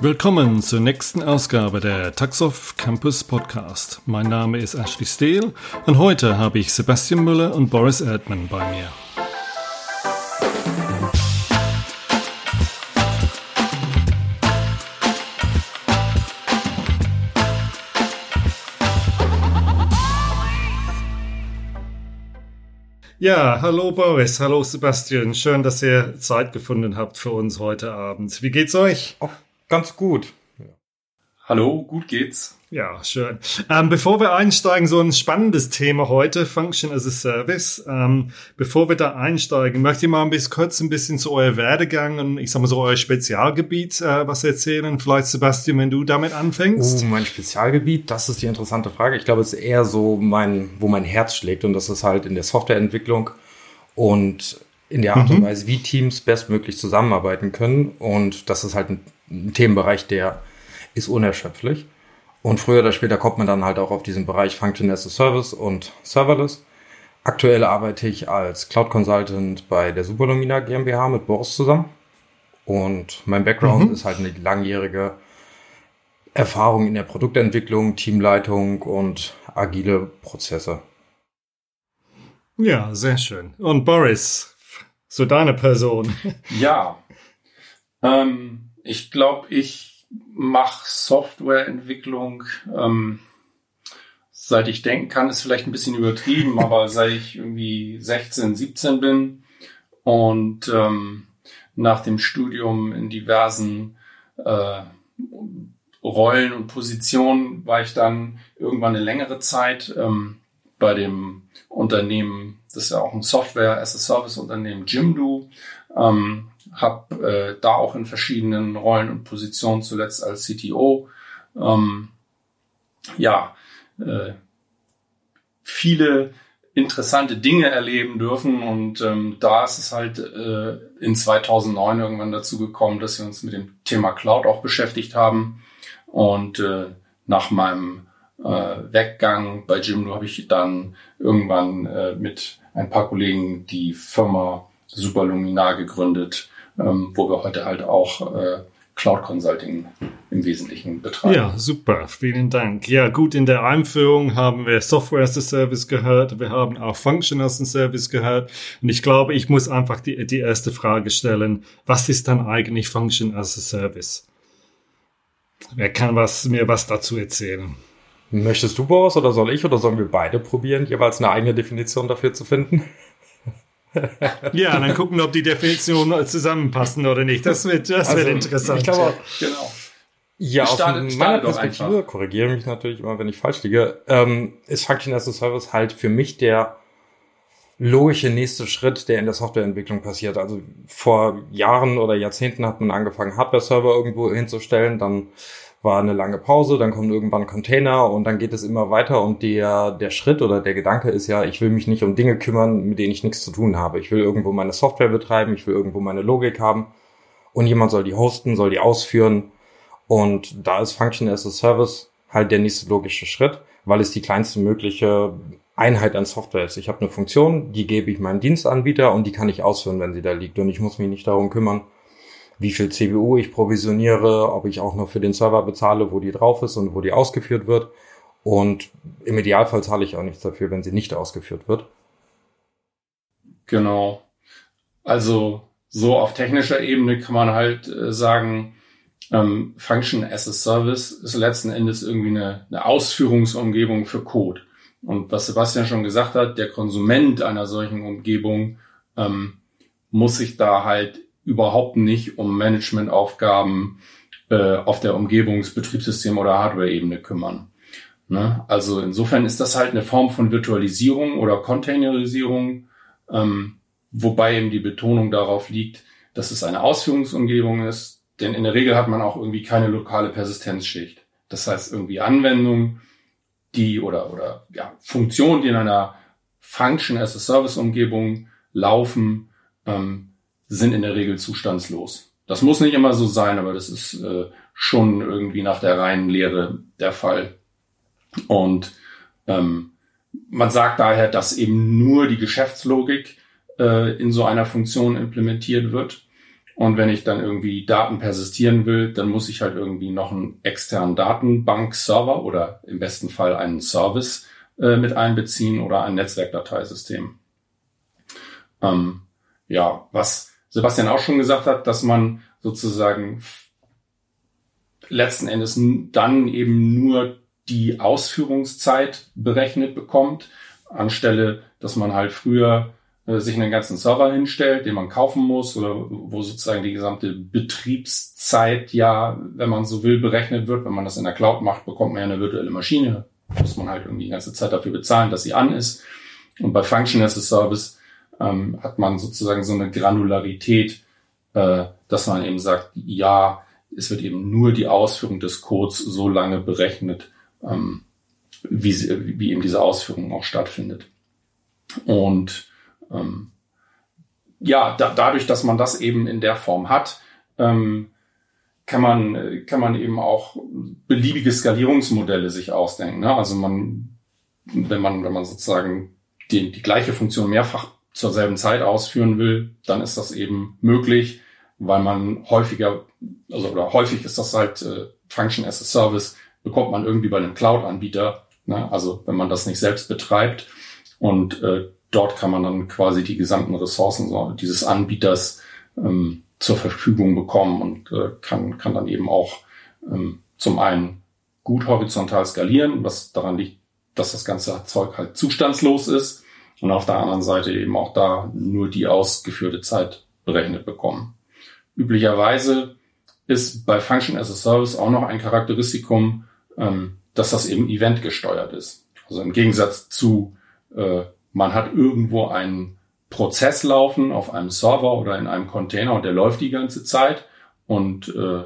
Willkommen zur nächsten Ausgabe der Taxoff Campus Podcast. Mein Name ist Ashley Steele und heute habe ich Sebastian Müller und Boris Erdmann bei mir. Ja, hallo Boris, hallo Sebastian. Schön, dass ihr Zeit gefunden habt für uns heute Abend. Wie geht's euch? Oh, ganz gut. Hallo, gut geht's. Ja, schön. Ähm, bevor wir einsteigen, so ein spannendes Thema heute, Function as a Service. Ähm, bevor wir da einsteigen, möchte ich mal ein bisschen kurz ein bisschen zu euer Werdegang und ich sag mal so euer Spezialgebiet äh, was erzählen. Vielleicht Sebastian, wenn du damit anfängst. Oh, mein Spezialgebiet, das ist die interessante Frage. Ich glaube, es ist eher so mein, wo mein Herz schlägt und das ist halt in der Softwareentwicklung und in der Art mhm. und Weise, wie Teams bestmöglich zusammenarbeiten können. Und das ist halt ein, ein Themenbereich, der ist unerschöpflich. Und früher oder später kommt man dann halt auch auf diesen Bereich Function as a Service und Serverless. Aktuell arbeite ich als Cloud Consultant bei der Superlumina GmbH mit Boris zusammen. Und mein Background mhm. ist halt eine langjährige Erfahrung in der Produktentwicklung, Teamleitung und agile Prozesse. Ja, sehr schön. Und Boris, so deine Person. Ja, ähm, ich glaube, ich mache Softwareentwicklung, ähm, seit ich denken kann, ist vielleicht ein bisschen übertrieben, aber seit ich irgendwie 16, 17 bin und ähm, nach dem Studium in diversen äh, Rollen und Positionen war ich dann irgendwann eine längere Zeit ähm, bei dem Unternehmen, das ist ja auch ein Software as a Service Unternehmen, Jimdo. Ähm, habe äh, da auch in verschiedenen Rollen und Positionen zuletzt als CTO ähm, ja äh, viele interessante Dinge erleben dürfen und ähm, da ist es halt äh, in 2009 irgendwann dazu gekommen, dass wir uns mit dem Thema Cloud auch beschäftigt haben und äh, nach meinem äh, Weggang bei Jimdo habe ich dann irgendwann äh, mit ein paar Kollegen die Firma Superluminar gegründet, ähm, wo wir heute halt auch äh, Cloud Consulting im Wesentlichen betreiben. Ja, super. Vielen Dank. Ja, gut, in der Einführung haben wir Software as a Service gehört. Wir haben auch Function as a Service gehört. Und ich glaube, ich muss einfach die, die erste Frage stellen. Was ist dann eigentlich Function as a Service? Wer kann was, mir was dazu erzählen? Möchtest du, Boris, oder soll ich, oder sollen wir beide probieren, jeweils eine eigene Definition dafür zu finden? Ja, dann gucken, ob die Definitionen zusammenpassen oder nicht. Das wird, das also, wird interessant. Ich glaube, genau. Ja, aus meiner Perspektive, korrigiere mich natürlich immer, wenn ich falsch liege, ähm, ist Function as a Service halt für mich der logische nächste Schritt, der in der Softwareentwicklung passiert. Also vor Jahren oder Jahrzehnten hat man angefangen, Hardware-Server irgendwo hinzustellen, dann war eine lange Pause, dann kommen irgendwann Container und dann geht es immer weiter und der, der Schritt oder der Gedanke ist ja, ich will mich nicht um Dinge kümmern, mit denen ich nichts zu tun habe. Ich will irgendwo meine Software betreiben, ich will irgendwo meine Logik haben und jemand soll die hosten, soll die ausführen und da ist Function as a Service halt der nächste logische Schritt, weil es die kleinste mögliche Einheit an Software ist. Ich habe eine Funktion, die gebe ich meinem Dienstanbieter und die kann ich ausführen, wenn sie da liegt und ich muss mich nicht darum kümmern, wie viel CPU ich provisioniere, ob ich auch noch für den Server bezahle, wo die drauf ist und wo die ausgeführt wird. Und im Idealfall zahle ich auch nichts dafür, wenn sie nicht ausgeführt wird. Genau. Also so auf technischer Ebene kann man halt äh, sagen, ähm, Function as a Service ist letzten Endes irgendwie eine, eine Ausführungsumgebung für Code. Und was Sebastian schon gesagt hat, der Konsument einer solchen Umgebung ähm, muss sich da halt überhaupt nicht um Managementaufgaben äh, auf der Umgebungsbetriebssystem- oder Hardware-Ebene kümmern. Ne? Also insofern ist das halt eine Form von Virtualisierung oder Containerisierung, ähm, wobei eben die Betonung darauf liegt, dass es eine Ausführungsumgebung ist, denn in der Regel hat man auch irgendwie keine lokale Persistenzschicht. Das heißt irgendwie Anwendungen, die oder oder ja, Funktionen, die in einer Function as a Service Umgebung laufen, ähm, sind in der Regel zustandslos. Das muss nicht immer so sein, aber das ist äh, schon irgendwie nach der reinen Lehre der Fall. Und ähm, man sagt daher, dass eben nur die Geschäftslogik äh, in so einer Funktion implementiert wird Und wenn ich dann irgendwie Daten persistieren will, dann muss ich halt irgendwie noch einen externen Datenbank-Server oder im besten Fall einen Service äh, mit einbeziehen oder ein Netzwerkdateisystem. Ähm, ja, was Sebastian auch schon gesagt hat, dass man sozusagen letzten Endes dann eben nur die Ausführungszeit berechnet bekommt, anstelle, dass man halt früher äh, sich einen ganzen Server hinstellt, den man kaufen muss oder wo sozusagen die gesamte Betriebszeit ja, wenn man so will, berechnet wird. Wenn man das in der Cloud macht, bekommt man ja eine virtuelle Maschine. Muss man halt irgendwie die ganze Zeit dafür bezahlen, dass sie an ist. Und bei Function as a Service ähm, hat man sozusagen so eine Granularität, äh, dass man eben sagt, ja, es wird eben nur die Ausführung des Codes so lange berechnet, ähm, wie, wie eben diese Ausführung auch stattfindet. Und ähm, ja, da, dadurch, dass man das eben in der Form hat, ähm, kann man, kann man eben auch beliebige Skalierungsmodelle sich ausdenken. Ne? Also man, wenn man, wenn man sozusagen die, die gleiche Funktion mehrfach zur selben Zeit ausführen will, dann ist das eben möglich, weil man häufiger, also oder häufig ist das halt äh, Function as a Service, bekommt man irgendwie bei einem Cloud-Anbieter. Ne? Also wenn man das nicht selbst betreibt und äh, dort kann man dann quasi die gesamten Ressourcen dieses Anbieters ähm, zur Verfügung bekommen und äh, kann, kann dann eben auch ähm, zum einen gut horizontal skalieren, was daran liegt, dass das ganze Zeug halt zustandslos ist und auf der anderen Seite eben auch da nur die ausgeführte Zeit berechnet bekommen. Üblicherweise ist bei Function as a Service auch noch ein Charakteristikum, ähm, dass das eben event gesteuert ist. Also im Gegensatz zu äh, man hat irgendwo einen Prozess laufen auf einem Server oder in einem Container und der läuft die ganze Zeit und äh,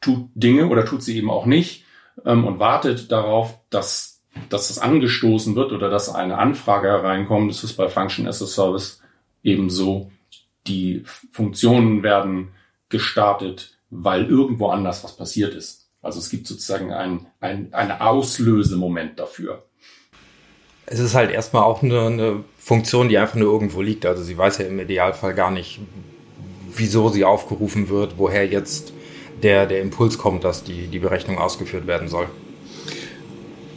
tut Dinge oder tut sie eben auch nicht ähm, und wartet darauf, dass, dass das angestoßen wird oder dass eine Anfrage hereinkommt. Das ist bei Function as a Service ebenso. Die Funktionen werden gestartet, weil irgendwo anders was passiert ist. Also es gibt sozusagen ein, ein, ein Auslösemoment dafür es ist halt erstmal auch eine, eine Funktion, die einfach nur irgendwo liegt. Also sie weiß ja im Idealfall gar nicht, wieso sie aufgerufen wird, woher jetzt der, der Impuls kommt, dass die, die Berechnung ausgeführt werden soll.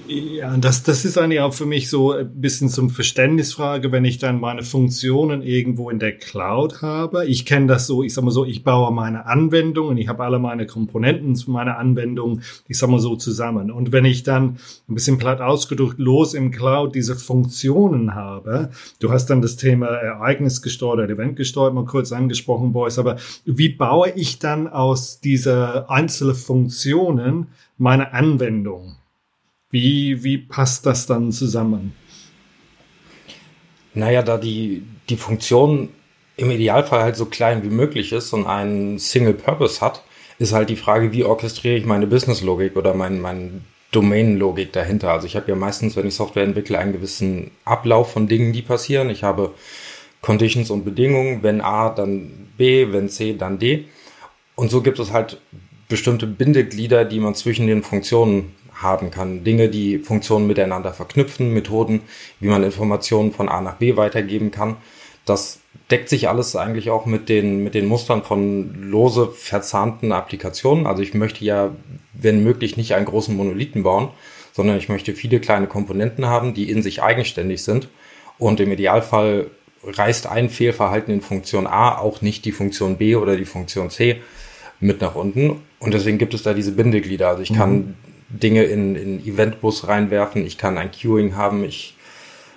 Ja, das, das ist eigentlich auch für mich so ein bisschen zum Verständnisfrage, wenn ich dann meine Funktionen irgendwo in der Cloud habe. Ich kenne das so, ich sag mal so, ich baue meine Anwendungen, ich habe alle meine Komponenten zu meiner Anwendung, ich sag mal so zusammen. Und wenn ich dann ein bisschen platt ausgedrückt los im Cloud diese Funktionen habe, du hast dann das Thema Ereignis gesteuert oder Event gesteuert mal kurz angesprochen, Boys, aber wie baue ich dann aus dieser einzelnen Funktionen meine Anwendung? Wie, wie passt das dann zusammen? Naja, da die, die Funktion im Idealfall halt so klein wie möglich ist und einen Single Purpose hat, ist halt die Frage, wie orchestriere ich meine Business-Logik oder mein, mein Domain-Logik dahinter. Also ich habe ja meistens, wenn ich Software entwickle, einen gewissen Ablauf von Dingen, die passieren. Ich habe Conditions und Bedingungen, wenn A, dann B, wenn C, dann D. Und so gibt es halt bestimmte Bindeglieder, die man zwischen den Funktionen haben kann. Dinge, die Funktionen miteinander verknüpfen, Methoden, wie man Informationen von A nach B weitergeben kann. Das deckt sich alles eigentlich auch mit den, mit den Mustern von lose verzahnten Applikationen. Also ich möchte ja, wenn möglich, nicht einen großen Monolithen bauen, sondern ich möchte viele kleine Komponenten haben, die in sich eigenständig sind. Und im Idealfall reißt ein Fehlverhalten in Funktion A auch nicht die Funktion B oder die Funktion C mit nach unten. Und deswegen gibt es da diese Bindeglieder. Also ich kann mhm. Dinge in, in Eventbus reinwerfen, ich kann ein Queuing haben, ich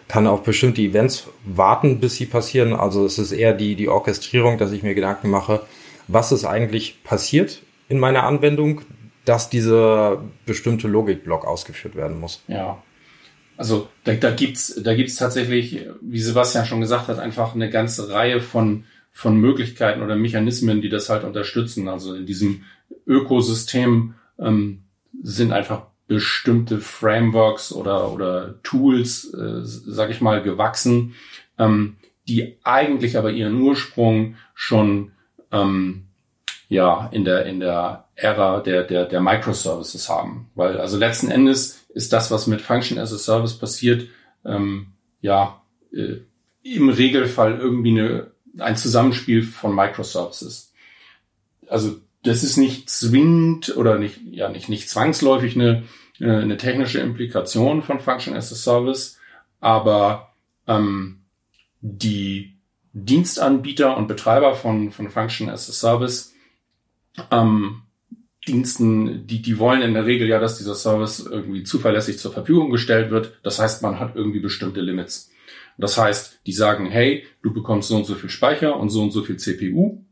kann auf bestimmte Events warten, bis sie passieren. Also es ist eher die, die Orchestrierung, dass ich mir Gedanken mache, was ist eigentlich passiert in meiner Anwendung, dass dieser bestimmte Logikblock ausgeführt werden muss. Ja. Also da, da gibt's da gibt's tatsächlich, wie Sebastian schon gesagt hat, einfach eine ganze Reihe von, von Möglichkeiten oder Mechanismen, die das halt unterstützen. Also in diesem Ökosystem ähm, sind einfach bestimmte Frameworks oder, oder Tools, äh, sag ich mal, gewachsen, ähm, die eigentlich aber ihren Ursprung schon ähm, ja in der in der Ära der der der Microservices haben, weil also letzten Endes ist das, was mit Function as a Service passiert, ähm, ja äh, im Regelfall irgendwie eine, ein Zusammenspiel von Microservices. also das ist nicht zwingend oder nicht, ja, nicht, nicht zwangsläufig eine, äh, eine technische Implikation von Function as a Service, aber ähm, die Dienstanbieter und Betreiber von, von Function as a Service ähm, Diensten, die, die wollen in der Regel ja, dass dieser Service irgendwie zuverlässig zur Verfügung gestellt wird. Das heißt, man hat irgendwie bestimmte Limits. Das heißt, die sagen, hey, du bekommst so und so viel Speicher und so und so viel CPU,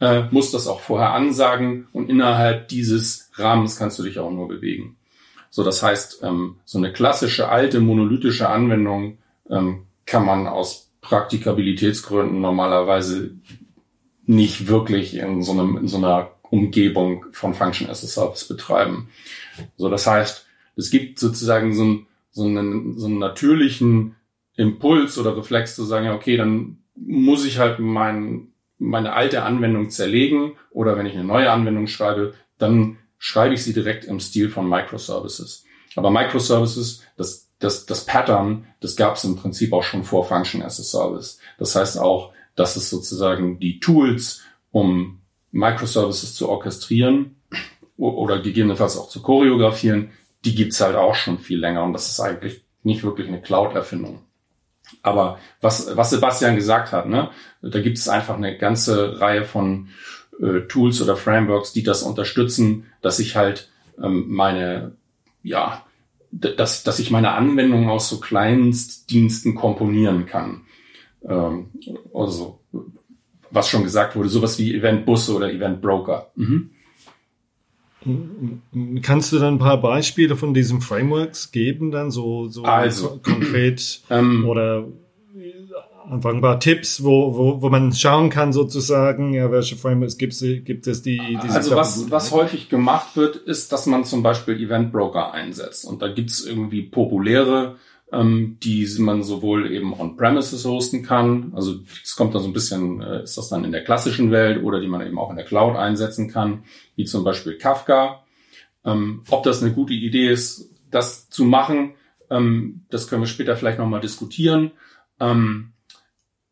äh, musst das auch vorher ansagen und innerhalb dieses Rahmens kannst du dich auch nur bewegen. So, das heißt, ähm, so eine klassische alte monolithische Anwendung ähm, kann man aus Praktikabilitätsgründen normalerweise nicht wirklich in so, einem, in so einer Umgebung von Function as a Service betreiben. So, das heißt, es gibt sozusagen so einen, so einen, so einen natürlichen Impuls oder Reflex zu sagen, ja, okay, dann muss ich halt mein, meine alte Anwendung zerlegen oder wenn ich eine neue Anwendung schreibe, dann schreibe ich sie direkt im Stil von Microservices. Aber Microservices, das, das, das Pattern, das gab es im Prinzip auch schon vor Function as a Service. Das heißt auch, dass es sozusagen die Tools, um Microservices zu orchestrieren oder gegebenenfalls auch zu choreografieren, die gibt's halt auch schon viel länger und das ist eigentlich nicht wirklich eine Cloud-Erfindung. Aber was, was Sebastian gesagt hat, ne, da gibt es einfach eine ganze Reihe von äh, Tools oder Frameworks, die das unterstützen, dass ich halt ähm, meine, ja, dass, dass ich meine Anwendung aus so Kleinstdiensten komponieren kann. Ähm, also was schon gesagt wurde, sowas wie Eventbusse oder Eventbroker. Mhm. Kannst du dann ein paar Beispiele von diesen Frameworks geben, dann so, so also, konkret ähm, oder einfach ein paar Tipps, wo, wo, wo man schauen kann sozusagen, ja, welche Frameworks gibt es, gibt es die, die Also was, was häufig gemacht wird, ist, dass man zum Beispiel Eventbroker einsetzt. Und da gibt es irgendwie populäre ähm, die man sowohl eben on-premises hosten kann, also es kommt dann so ein bisschen, äh, ist das dann in der klassischen Welt oder die man eben auch in der Cloud einsetzen kann, wie zum Beispiel Kafka. Ähm, ob das eine gute Idee ist, das zu machen, ähm, das können wir später vielleicht nochmal diskutieren. Ähm,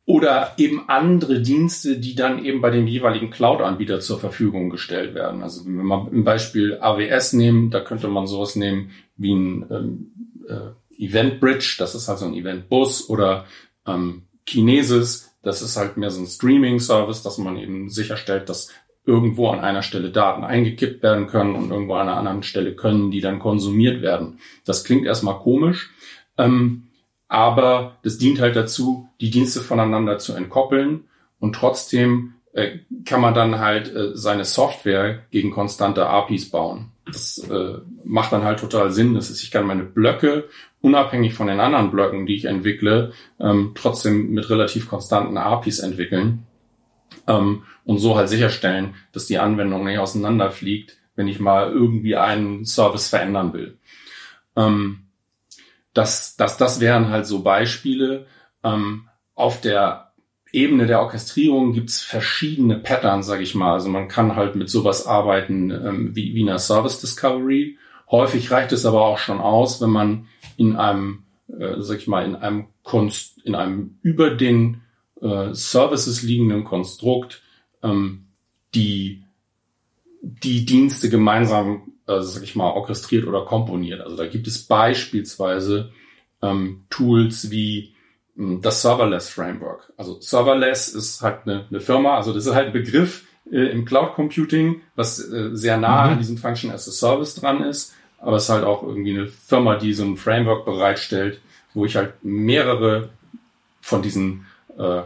oder eben andere Dienste, die dann eben bei dem jeweiligen Cloud-Anbieter zur Verfügung gestellt werden. Also wenn wir im Beispiel AWS nehmen, da könnte man sowas nehmen wie ein ähm, äh, Event Bridge, das ist halt so ein Event-Bus oder ähm, Kinesis, das ist halt mehr so ein Streaming-Service, dass man eben sicherstellt, dass irgendwo an einer Stelle Daten eingekippt werden können und irgendwo an einer anderen Stelle können die dann konsumiert werden. Das klingt erstmal komisch, ähm, aber das dient halt dazu, die Dienste voneinander zu entkoppeln und trotzdem äh, kann man dann halt äh, seine Software gegen konstante APIs bauen. Das äh, macht dann halt total Sinn. Das ist, ich kann meine Blöcke unabhängig von den anderen Blöcken, die ich entwickle, ähm, trotzdem mit relativ konstanten APIs entwickeln ähm, und so halt sicherstellen, dass die Anwendung nicht auseinanderfliegt, wenn ich mal irgendwie einen Service verändern will. Ähm, das, das, das wären halt so Beispiele. Ähm, auf der Ebene der Orchestrierung gibt's verschiedene Patterns, sage ich mal. Also man kann halt mit sowas arbeiten ähm, wie, wie einer Service Discovery. Häufig reicht es aber auch schon aus, wenn man in einem, äh, sag ich mal, in einem Konst, in einem über den äh, Services liegenden Konstrukt ähm, die die Dienste gemeinsam, äh, sag ich mal, orchestriert oder komponiert. Also da gibt es beispielsweise ähm, Tools wie ähm, das Serverless Framework. Also Serverless ist halt eine, eine Firma, also das ist halt ein Begriff äh, im Cloud Computing, was äh, sehr nah mhm. an diesem Function as a Service dran ist aber es ist halt auch irgendwie eine Firma, die so ein Framework bereitstellt, wo ich halt mehrere von diesen äh,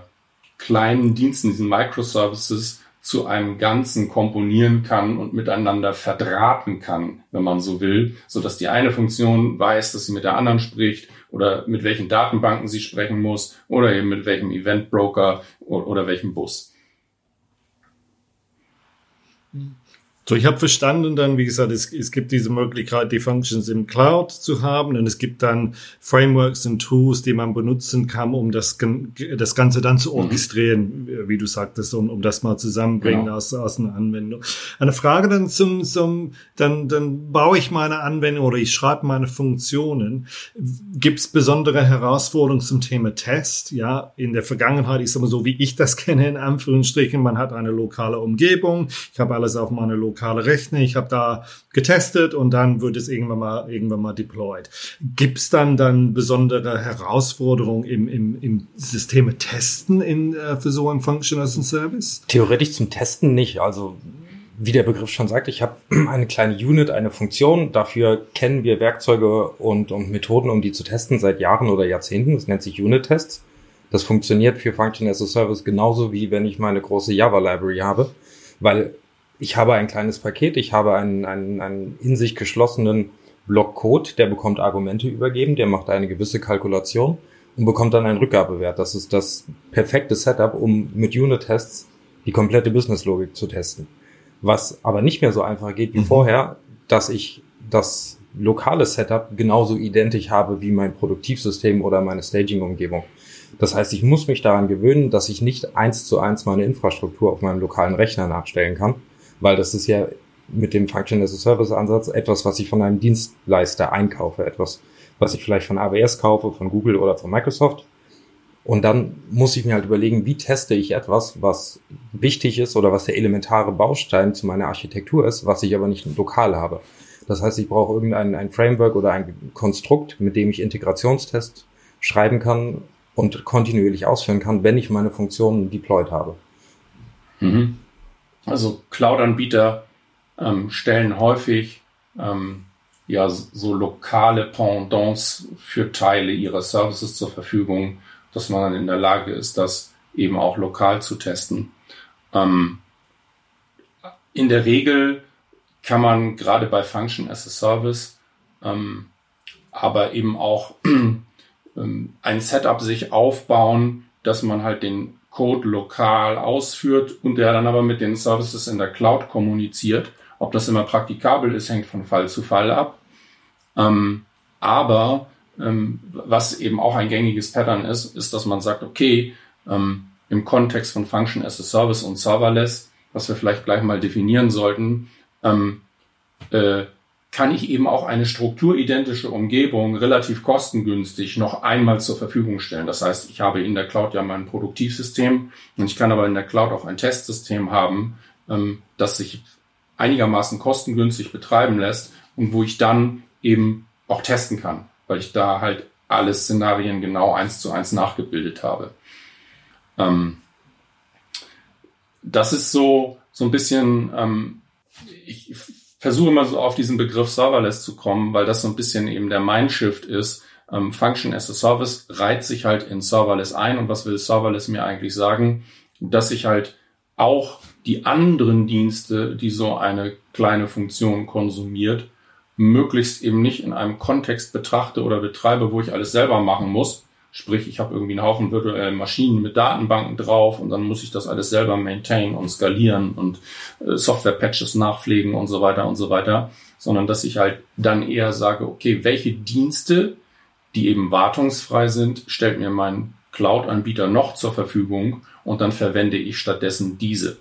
kleinen Diensten, diesen Microservices zu einem Ganzen komponieren kann und miteinander verdrahten kann, wenn man so will, so dass die eine Funktion weiß, dass sie mit der anderen spricht oder mit welchen Datenbanken sie sprechen muss oder eben mit welchem Eventbroker oder, oder welchem Bus. So, ich habe verstanden dann, wie gesagt, es, es gibt diese Möglichkeit, die Functions im Cloud zu haben und es gibt dann Frameworks und Tools, die man benutzen kann, um das, das Ganze dann zu mhm. orchestrieren, mhm. wie du sagtest, um, um das mal zusammenbringen genau. aus, aus einer Anwendung. Eine Frage dann zum, zum dann, dann baue ich meine Anwendung oder ich schreibe meine Funktionen. Gibt es besondere Herausforderungen zum Thema Test? Ja, in der Vergangenheit, ich sage mal so, wie ich das kenne, in Anführungsstrichen, man hat eine lokale Umgebung, ich habe alles auf lokale Rechner, ich habe da getestet und dann wird es irgendwann mal irgendwann mal deployed. Gibt es dann dann besondere Herausforderungen im, im, im Systeme Testen in, äh, für so ein Function as a Service? Theoretisch zum Testen nicht. Also wie der Begriff schon sagt, ich habe eine kleine Unit, eine Funktion. Dafür kennen wir Werkzeuge und, und Methoden, um die zu testen seit Jahren oder Jahrzehnten. Das nennt sich Unit-Tests. Das funktioniert für Function as a Service genauso wie wenn ich meine große Java-Library habe, weil ich habe ein kleines Paket, ich habe einen, einen, einen in sich geschlossenen Block Code, der bekommt Argumente übergeben, der macht eine gewisse Kalkulation und bekommt dann einen Rückgabewert. Das ist das perfekte Setup, um mit Unit-Tests die komplette Business-Logik zu testen. Was aber nicht mehr so einfach geht wie mhm. vorher, dass ich das lokale Setup genauso identisch habe wie mein Produktivsystem oder meine Staging-Umgebung. Das heißt, ich muss mich daran gewöhnen, dass ich nicht eins zu eins meine Infrastruktur auf meinem lokalen Rechner nachstellen kann, weil das ist ja mit dem Function as a Service Ansatz etwas, was ich von einem Dienstleister einkaufe, etwas, was ich vielleicht von AWS kaufe, von Google oder von Microsoft. Und dann muss ich mir halt überlegen, wie teste ich etwas, was wichtig ist oder was der elementare Baustein zu meiner Architektur ist, was ich aber nicht lokal habe. Das heißt, ich brauche irgendein ein Framework oder ein Konstrukt, mit dem ich Integrationstests schreiben kann und kontinuierlich ausführen kann, wenn ich meine Funktionen deployed habe. Mhm. Also Cloud-Anbieter ähm, stellen häufig ähm, ja so lokale Pendants für Teile ihrer Services zur Verfügung, dass man dann in der Lage ist, das eben auch lokal zu testen. Ähm, in der Regel kann man gerade bei Function as a Service ähm, aber eben auch ähm, ein Setup sich aufbauen, dass man halt den Code lokal ausführt und der dann aber mit den Services in der Cloud kommuniziert. Ob das immer praktikabel ist, hängt von Fall zu Fall ab. Ähm, aber ähm, was eben auch ein gängiges Pattern ist, ist, dass man sagt, okay, ähm, im Kontext von Function as a Service und Serverless, was wir vielleicht gleich mal definieren sollten, ähm, äh, kann ich eben auch eine strukturidentische Umgebung relativ kostengünstig noch einmal zur Verfügung stellen. Das heißt, ich habe in der Cloud ja mein Produktivsystem und ich kann aber in der Cloud auch ein Testsystem haben, ähm, das sich einigermaßen kostengünstig betreiben lässt und wo ich dann eben auch testen kann, weil ich da halt alle Szenarien genau eins zu eins nachgebildet habe. Ähm, das ist so, so ein bisschen, ähm, ich versuche mal so auf diesen Begriff Serverless zu kommen, weil das so ein bisschen eben der Mindshift ist. Ähm, Function as a Service reiht sich halt in Serverless ein. Und was will Serverless mir eigentlich sagen? Dass ich halt auch die anderen Dienste, die so eine kleine Funktion konsumiert, möglichst eben nicht in einem Kontext betrachte oder betreibe, wo ich alles selber machen muss, Sprich, ich habe irgendwie einen Haufen virtuelle Maschinen mit Datenbanken drauf und dann muss ich das alles selber maintain und skalieren und äh, Software-Patches nachpflegen und so weiter und so weiter, sondern dass ich halt dann eher sage, okay, welche Dienste, die eben wartungsfrei sind, stellt mir mein Cloud-Anbieter noch zur Verfügung und dann verwende ich stattdessen diese.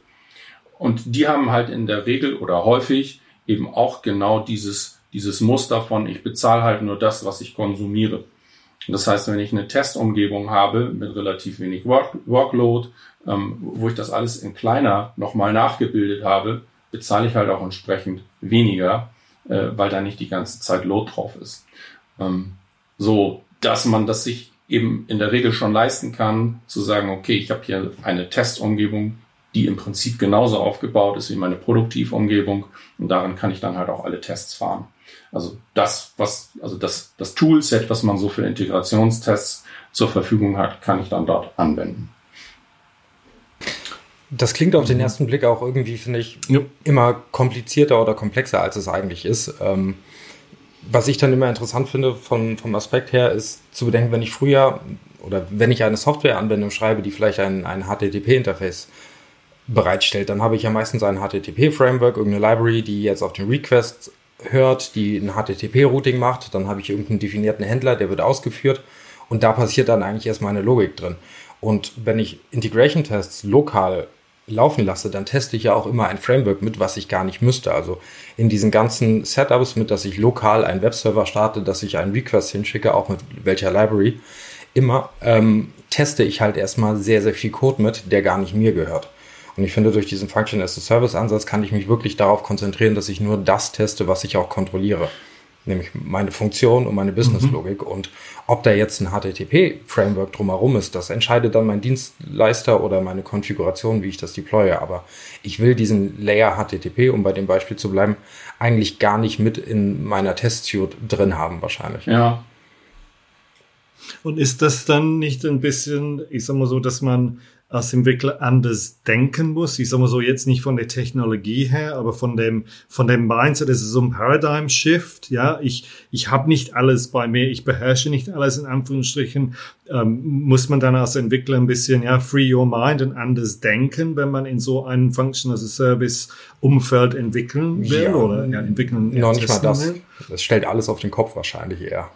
Und die haben halt in der Regel oder häufig eben auch genau dieses, dieses Muster von, ich bezahle halt nur das, was ich konsumiere. Das heißt, wenn ich eine Testumgebung habe mit relativ wenig Work Workload, ähm, wo ich das alles in kleiner nochmal nachgebildet habe, bezahle ich halt auch entsprechend weniger, äh, weil da nicht die ganze Zeit Load drauf ist. Ähm, so, dass man das sich eben in der Regel schon leisten kann, zu sagen, okay, ich habe hier eine Testumgebung, die im Prinzip genauso aufgebaut ist wie meine Produktivumgebung und darin kann ich dann halt auch alle Tests fahren. Also das, was, also das, das Toolset, was man so für Integrationstests zur Verfügung hat, kann ich dann dort anwenden. Das klingt auf den mhm. ersten Blick auch irgendwie, finde ich, ja. immer komplizierter oder komplexer, als es eigentlich ist. Ähm, was ich dann immer interessant finde von, vom Aspekt her, ist zu bedenken, wenn ich früher oder wenn ich eine Softwareanwendung schreibe, die vielleicht ein, ein HTTP-Interface bereitstellt. Dann habe ich ja meistens ein HTTP-Framework, irgendeine Library, die jetzt auf den Request hört, die ein HTTP-Routing macht. Dann habe ich irgendeinen definierten Händler, der wird ausgeführt. Und da passiert dann eigentlich erst meine Logik drin. Und wenn ich Integration-Tests lokal laufen lasse, dann teste ich ja auch immer ein Framework mit, was ich gar nicht müsste. Also in diesen ganzen Setups mit, dass ich lokal einen Webserver starte, dass ich einen Request hinschicke, auch mit welcher Library, immer ähm, teste ich halt erstmal sehr, sehr viel Code mit, der gar nicht mir gehört. Und ich finde, durch diesen Function as a Service Ansatz kann ich mich wirklich darauf konzentrieren, dass ich nur das teste, was ich auch kontrolliere nämlich meine Funktion und meine Businesslogik. Mhm. Und ob da jetzt ein HTTP-Framework drumherum ist, das entscheidet dann mein Dienstleister oder meine Konfiguration, wie ich das deploye. Aber ich will diesen Layer HTTP, um bei dem Beispiel zu bleiben, eigentlich gar nicht mit in meiner Testsuite drin haben, wahrscheinlich. Ja. Und ist das dann nicht ein bisschen, ich sag mal so, dass man als Entwickler anders denken muss. Ich sage mal so, jetzt nicht von der Technologie her, aber von dem, von dem Mindset, das ist so ein Paradigm Shift. Ja, ich, ich habe nicht alles bei mir, ich beherrsche nicht alles in Anführungsstrichen. Ähm, muss man dann als Entwickler ein bisschen, ja, free your mind und anders denken, wenn man in so einem Function as a Service Umfeld entwickeln will ja, oder ja, entwickeln. Noch nicht mal das. Will. Das stellt alles auf den Kopf wahrscheinlich eher.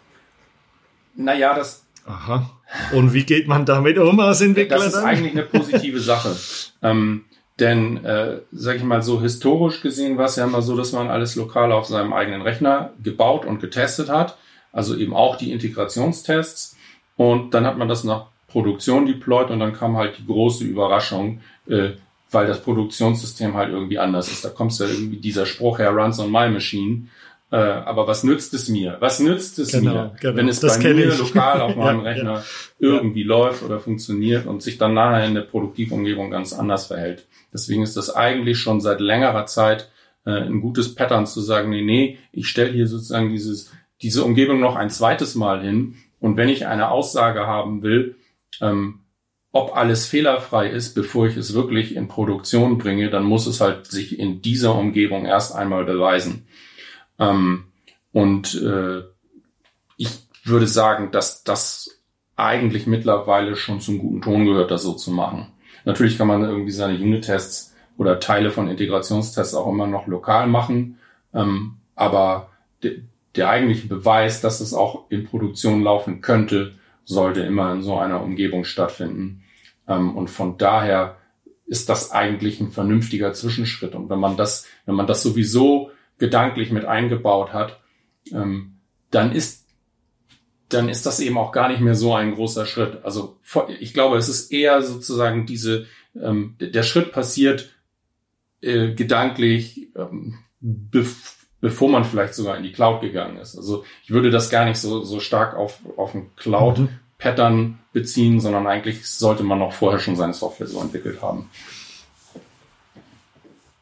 Naja, das, Aha. Und wie geht man damit um als Entwickler? Das ist dann? eigentlich eine positive Sache. ähm, denn, äh, sag ich mal, so historisch gesehen war es ja immer so, dass man alles lokal auf seinem eigenen Rechner gebaut und getestet hat. Also eben auch die Integrationstests. Und dann hat man das nach Produktion deployed und dann kam halt die große Überraschung, äh, weil das Produktionssystem halt irgendwie anders ist. Da kommst du ja irgendwie dieser Spruch her, runs on my machine. Äh, aber was nützt es mir? Was nützt es genau, mir, genau. wenn es das bei mir ich. lokal auf meinem ja, Rechner ja. irgendwie ja. läuft oder funktioniert und sich dann nachher in der Produktivumgebung ganz anders verhält? Deswegen ist das eigentlich schon seit längerer Zeit äh, ein gutes Pattern zu sagen, nee, nee, ich stelle hier sozusagen dieses, diese Umgebung noch ein zweites Mal hin und wenn ich eine Aussage haben will, ähm, ob alles fehlerfrei ist, bevor ich es wirklich in Produktion bringe, dann muss es halt sich in dieser Umgebung erst einmal beweisen. Ähm, und äh, ich würde sagen, dass das eigentlich mittlerweile schon zum guten Ton gehört, das so zu machen. Natürlich kann man irgendwie seine Unit-Tests oder Teile von Integrationstests auch immer noch lokal machen, ähm, aber de der eigentliche Beweis, dass es auch in Produktion laufen könnte, sollte immer in so einer Umgebung stattfinden. Ähm, und von daher ist das eigentlich ein vernünftiger Zwischenschritt. Und wenn man das, wenn man das sowieso gedanklich mit eingebaut hat, ähm, dann ist dann ist das eben auch gar nicht mehr so ein großer Schritt. Also ich glaube, es ist eher sozusagen diese, ähm, der Schritt passiert äh, gedanklich, ähm, bev bevor man vielleicht sogar in die Cloud gegangen ist. Also ich würde das gar nicht so, so stark auf, auf ein Cloud-Pattern beziehen, sondern eigentlich sollte man noch vorher schon seine Software so entwickelt haben.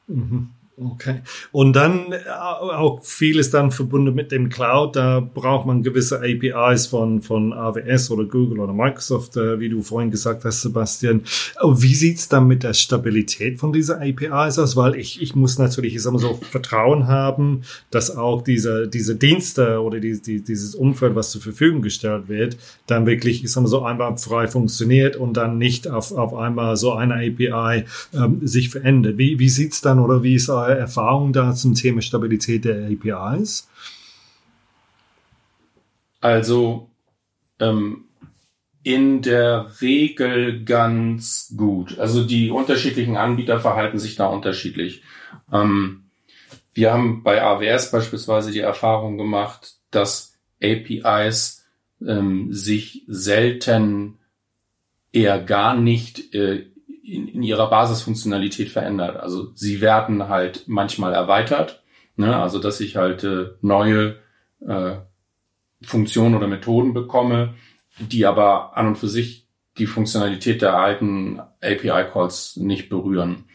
Mhm. Okay. Und dann äh, auch vieles dann verbunden mit dem Cloud. Da braucht man gewisse APIs von, von AWS oder Google oder Microsoft, äh, wie du vorhin gesagt hast, Sebastian. Wie sieht's dann mit der Stabilität von dieser APIs aus? Weil ich, ich muss natürlich, ich sag mal so, Vertrauen haben, dass auch diese, diese Dienste oder die, die, dieses Umfeld, was zur Verfügung gestellt wird, dann wirklich, ich sag mal so, einwandfrei funktioniert und dann nicht auf, auf einmal so eine API ähm, sich verändert. Wie, wie sieht's dann oder wie ist Erfahrung da zum Thema Stabilität der APIs? Also ähm, in der Regel ganz gut. Also die unterschiedlichen Anbieter verhalten sich da unterschiedlich. Ähm, wir haben bei AWS beispielsweise die Erfahrung gemacht, dass APIs ähm, sich selten eher gar nicht äh, in, in ihrer Basisfunktionalität verändert. Also sie werden halt manchmal erweitert, ne? also dass ich halt äh, neue äh, Funktionen oder Methoden bekomme, die aber an und für sich die Funktionalität der alten API-Calls nicht berühren.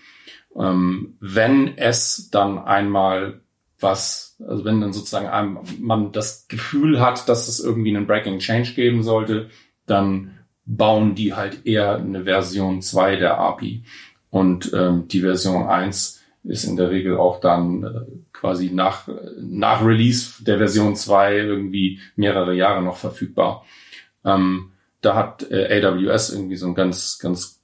Ähm, wenn es dann einmal was, also wenn dann sozusagen einem, man das Gefühl hat, dass es irgendwie einen Breaking Change geben sollte, dann bauen die halt eher eine Version 2 der API. Und ähm, die Version 1 ist in der Regel auch dann äh, quasi nach, nach Release der Version 2 irgendwie mehrere Jahre noch verfügbar. Ähm, da hat äh, AWS irgendwie so einen ganz, ganz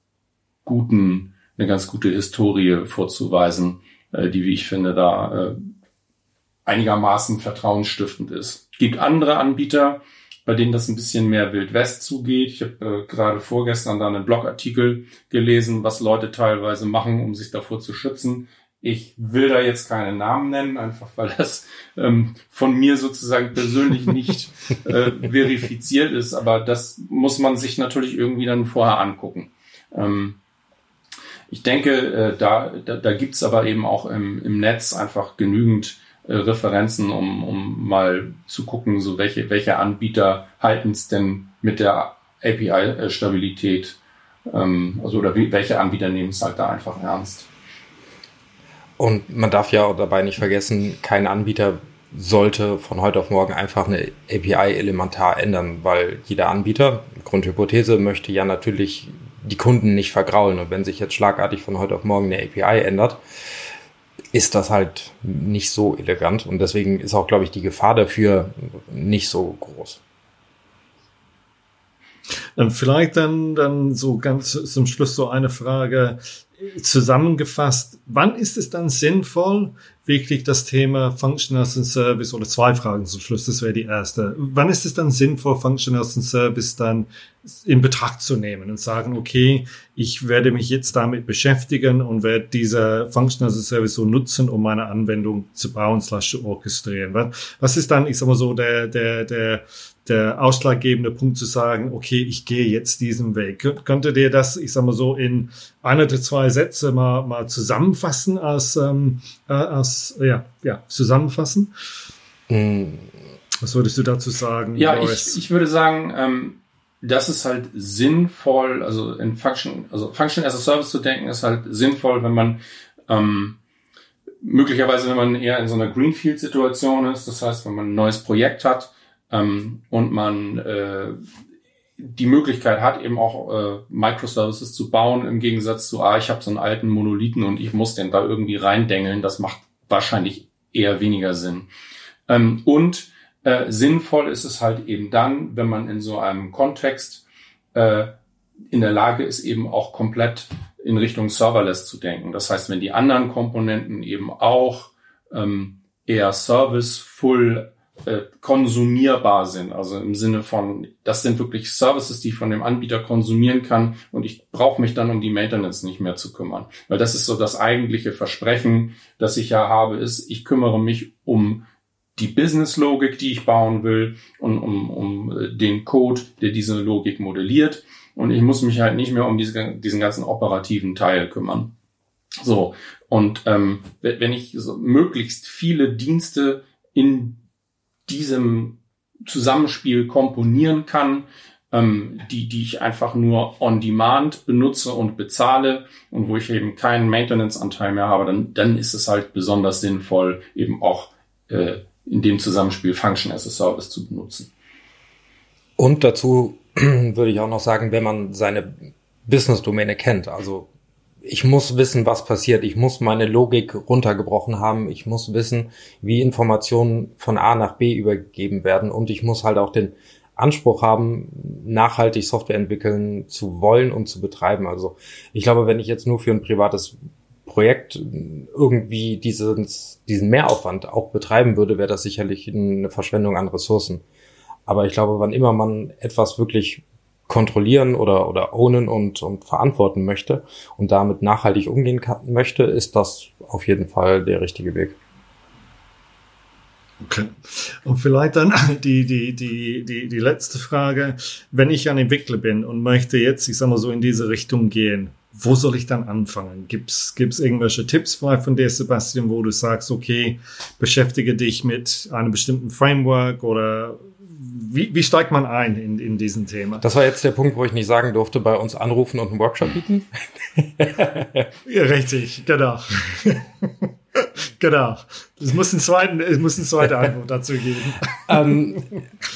guten eine ganz gute Historie vorzuweisen, äh, die, wie ich finde, da äh, einigermaßen vertrauensstiftend ist. Gibt andere Anbieter, bei denen das ein bisschen mehr Wild West zugeht. Ich habe äh, gerade vorgestern da einen Blogartikel gelesen, was Leute teilweise machen, um sich davor zu schützen. Ich will da jetzt keine Namen nennen, einfach weil das ähm, von mir sozusagen persönlich nicht äh, verifiziert ist, aber das muss man sich natürlich irgendwie dann vorher angucken. Ähm, ich denke, äh, da, da, da gibt aber eben auch im, im Netz einfach genügend äh, Referenzen, um, um mal zu gucken, so welche, welche Anbieter halten es denn mit der API-Stabilität, ähm, also oder wie, welche Anbieter nehmen es halt da einfach ernst. Und man darf ja dabei nicht vergessen, kein Anbieter sollte von heute auf morgen einfach eine API elementar ändern, weil jeder Anbieter, Grundhypothese, möchte ja natürlich die Kunden nicht vergraulen. Und wenn sich jetzt schlagartig von heute auf morgen eine API ändert, ist das halt nicht so elegant und deswegen ist auch, glaube ich, die Gefahr dafür nicht so groß. Dann vielleicht dann, dann so ganz zum Schluss so eine Frage zusammengefasst. Wann ist es dann sinnvoll, wirklich das Thema Function as a Service oder zwei Fragen zum Schluss, das wäre die erste. Wann ist es dann sinnvoll, Function as a Service dann in Betracht zu nehmen und sagen, okay, ich werde mich jetzt damit beschäftigen und werde diese Function as a Service so nutzen, um meine Anwendung zu bauen, slash zu orchestrieren. Was ist dann, ich sag mal so, der, der, der, der ausschlaggebende Punkt zu sagen, okay, ich gehe jetzt diesen Weg. Könntet ihr das, ich sag mal so, in eine oder zwei Sätze mal, mal zusammenfassen als, ähm, äh, als ja, ja, zusammenfassen? Mm. Was würdest du dazu sagen? Ja, ich, ich würde sagen, ähm, das ist halt sinnvoll, also in Function, also Function as a Service zu denken, ist halt sinnvoll, wenn man ähm, möglicherweise, wenn man eher in so einer Greenfield-Situation ist, das heißt, wenn man ein neues Projekt hat, ähm, und man äh, die Möglichkeit hat, eben auch äh, Microservices zu bauen, im Gegensatz zu, ah, ich habe so einen alten Monolithen und ich muss den da irgendwie reindengeln, das macht wahrscheinlich eher weniger Sinn. Ähm, und äh, sinnvoll ist es halt eben dann, wenn man in so einem Kontext äh, in der Lage ist, eben auch komplett in Richtung Serverless zu denken. Das heißt, wenn die anderen Komponenten eben auch ähm, eher serviceful äh, konsumierbar sind. Also im Sinne von, das sind wirklich Services, die ich von dem Anbieter konsumieren kann und ich brauche mich dann um die Maintenance nicht mehr zu kümmern. Weil das ist so das eigentliche Versprechen, das ich ja habe, ist, ich kümmere mich um die Business-Logik, die ich bauen will und um, um äh, den Code, der diese Logik modelliert. Und ich muss mich halt nicht mehr um diese, diesen ganzen operativen Teil kümmern. So, und ähm, wenn ich so möglichst viele Dienste in diesem Zusammenspiel komponieren kann, ähm, die, die ich einfach nur on demand benutze und bezahle und wo ich eben keinen Maintenance-Anteil mehr habe, dann, dann ist es halt besonders sinnvoll, eben auch äh, in dem Zusammenspiel Function as a Service zu benutzen. Und dazu würde ich auch noch sagen, wenn man seine Business-Domäne kennt, also ich muss wissen, was passiert. Ich muss meine Logik runtergebrochen haben. Ich muss wissen, wie Informationen von A nach B übergeben werden. Und ich muss halt auch den Anspruch haben, nachhaltig Software entwickeln zu wollen und zu betreiben. Also ich glaube, wenn ich jetzt nur für ein privates Projekt irgendwie diesen, diesen Mehraufwand auch betreiben würde, wäre das sicherlich eine Verschwendung an Ressourcen. Aber ich glaube, wann immer man etwas wirklich kontrollieren oder, oder ownen und, und verantworten möchte und damit nachhaltig umgehen kann, möchte, ist das auf jeden Fall der richtige Weg. Okay. Und vielleicht dann die, die, die, die, die letzte Frage. Wenn ich ein Entwickler bin und möchte jetzt, ich sag mal so, in diese Richtung gehen, wo soll ich dann anfangen? Gibt's gibt's irgendwelche Tipps von dir, Sebastian, wo du sagst, okay, beschäftige dich mit einem bestimmten Framework oder wie, wie steigt man ein in, in diesen Thema? Das war jetzt der Punkt, wo ich nicht sagen durfte, bei uns anrufen und einen Workshop bieten. ja, richtig, genau. genau. Es muss, einen zweiten, es muss eine zweite Antwort dazu geben. ähm,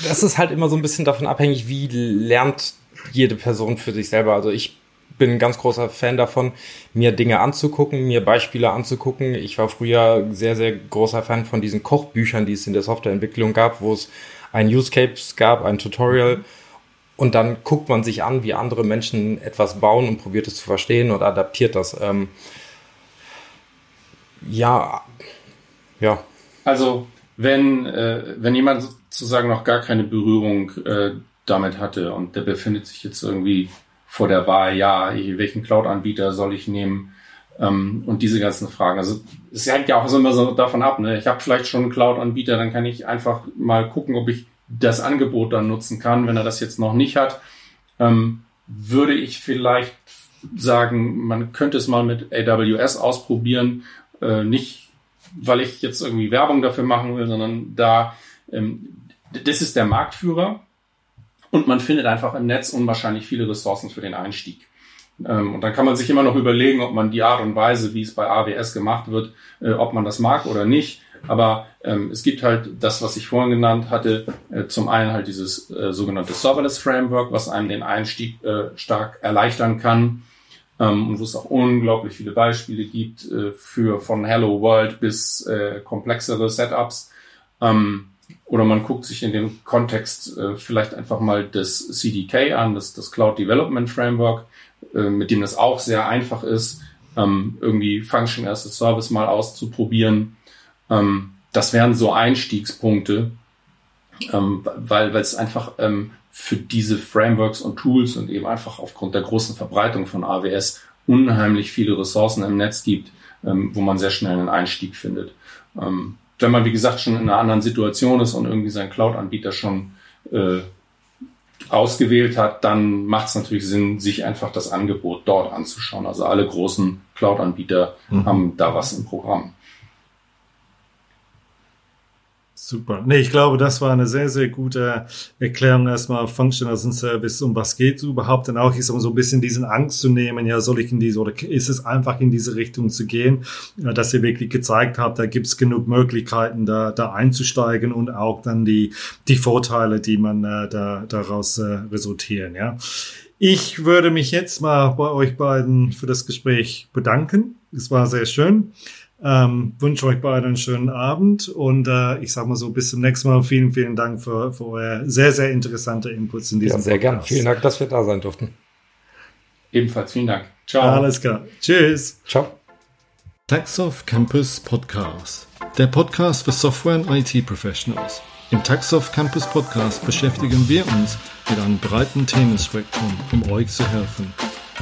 das ist halt immer so ein bisschen davon abhängig, wie lernt jede Person für sich selber. Also ich bin ein ganz großer Fan davon, mir Dinge anzugucken, mir Beispiele anzugucken. Ich war früher sehr, sehr großer Fan von diesen Kochbüchern, die es in der Softwareentwicklung gab, wo es ein Use Case gab, ein Tutorial und dann guckt man sich an, wie andere Menschen etwas bauen und probiert es zu verstehen und adaptiert das. Ähm, ja, ja. Also wenn, äh, wenn jemand sozusagen noch gar keine Berührung äh, damit hatte und der befindet sich jetzt irgendwie vor der Wahl, ja, welchen Cloud-Anbieter soll ich nehmen ähm, und diese ganzen Fragen. Also es hängt ja auch immer so davon ab. Ne? Ich habe vielleicht schon einen Cloud-Anbieter, dann kann ich einfach mal gucken, ob ich das Angebot dann nutzen kann. Wenn er das jetzt noch nicht hat, ähm, würde ich vielleicht sagen, man könnte es mal mit AWS ausprobieren. Äh, nicht, weil ich jetzt irgendwie Werbung dafür machen will, sondern da, ähm, das ist der Marktführer und man findet einfach im Netz unwahrscheinlich viele Ressourcen für den Einstieg. Ähm, und dann kann man sich immer noch überlegen, ob man die Art und Weise, wie es bei AWS gemacht wird, äh, ob man das mag oder nicht. Aber ähm, es gibt halt das, was ich vorhin genannt hatte, äh, zum einen halt dieses äh, sogenannte Serverless Framework, was einem den Einstieg stark erleichtern kann ähm, und wo es auch unglaublich viele Beispiele gibt für von Hello World bis komplexere Setups. Oder man guckt sich in dem Kontext vielleicht einfach mal das CDK an, das Cloud Development Framework, äh, mit dem das auch sehr einfach ist, ähm, irgendwie Function as a Service mal auszuprobieren. Ähm, das wären so Einstiegspunkte, ähm, weil es einfach ähm, für diese Frameworks und Tools und eben einfach aufgrund der großen Verbreitung von AWS unheimlich viele Ressourcen im Netz gibt, ähm, wo man sehr schnell einen Einstieg findet. Ähm, wenn man, wie gesagt, schon in einer anderen Situation ist und irgendwie seinen Cloud-Anbieter schon äh, ausgewählt hat, dann macht es natürlich Sinn, sich einfach das Angebot dort anzuschauen. Also alle großen Cloud-Anbieter mhm. haben da was im Programm. Super. Nee, ich glaube, das war eine sehr, sehr gute Erklärung erstmal Function as a Service, um was geht überhaupt. Und auch ist um so ein bisschen diesen Angst zu nehmen, ja, soll ich in diese, oder ist es einfach in diese Richtung zu gehen, dass ihr wirklich gezeigt habt, da gibt es genug Möglichkeiten, da, da einzusteigen und auch dann die, die Vorteile, die man äh, da, daraus äh, resultieren, ja. Ich würde mich jetzt mal bei euch beiden für das Gespräch bedanken. Es war sehr schön. Ähm, wünsche euch beide einen schönen Abend und äh, ich sage mal so bis zum nächsten Mal. Vielen, vielen Dank für, für euer sehr, sehr interessante Inputs in diesem Ja, sehr gerne. Vielen Dank, dass wir da sein durften. Ebenfalls vielen Dank. Ciao. Alles klar. Tschüss. Ciao. Taxoff Campus Podcast. Der Podcast für Software und IT Professionals. Im Taxoff Campus Podcast beschäftigen wir uns mit einem breiten Themenspektrum, um euch zu helfen.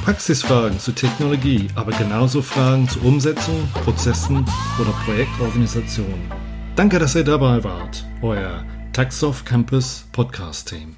Praxisfragen zur Technologie, aber genauso Fragen zur Umsetzung, Prozessen oder Projektorganisation. Danke, dass ihr dabei wart. Euer Taxoff Campus Podcast Team.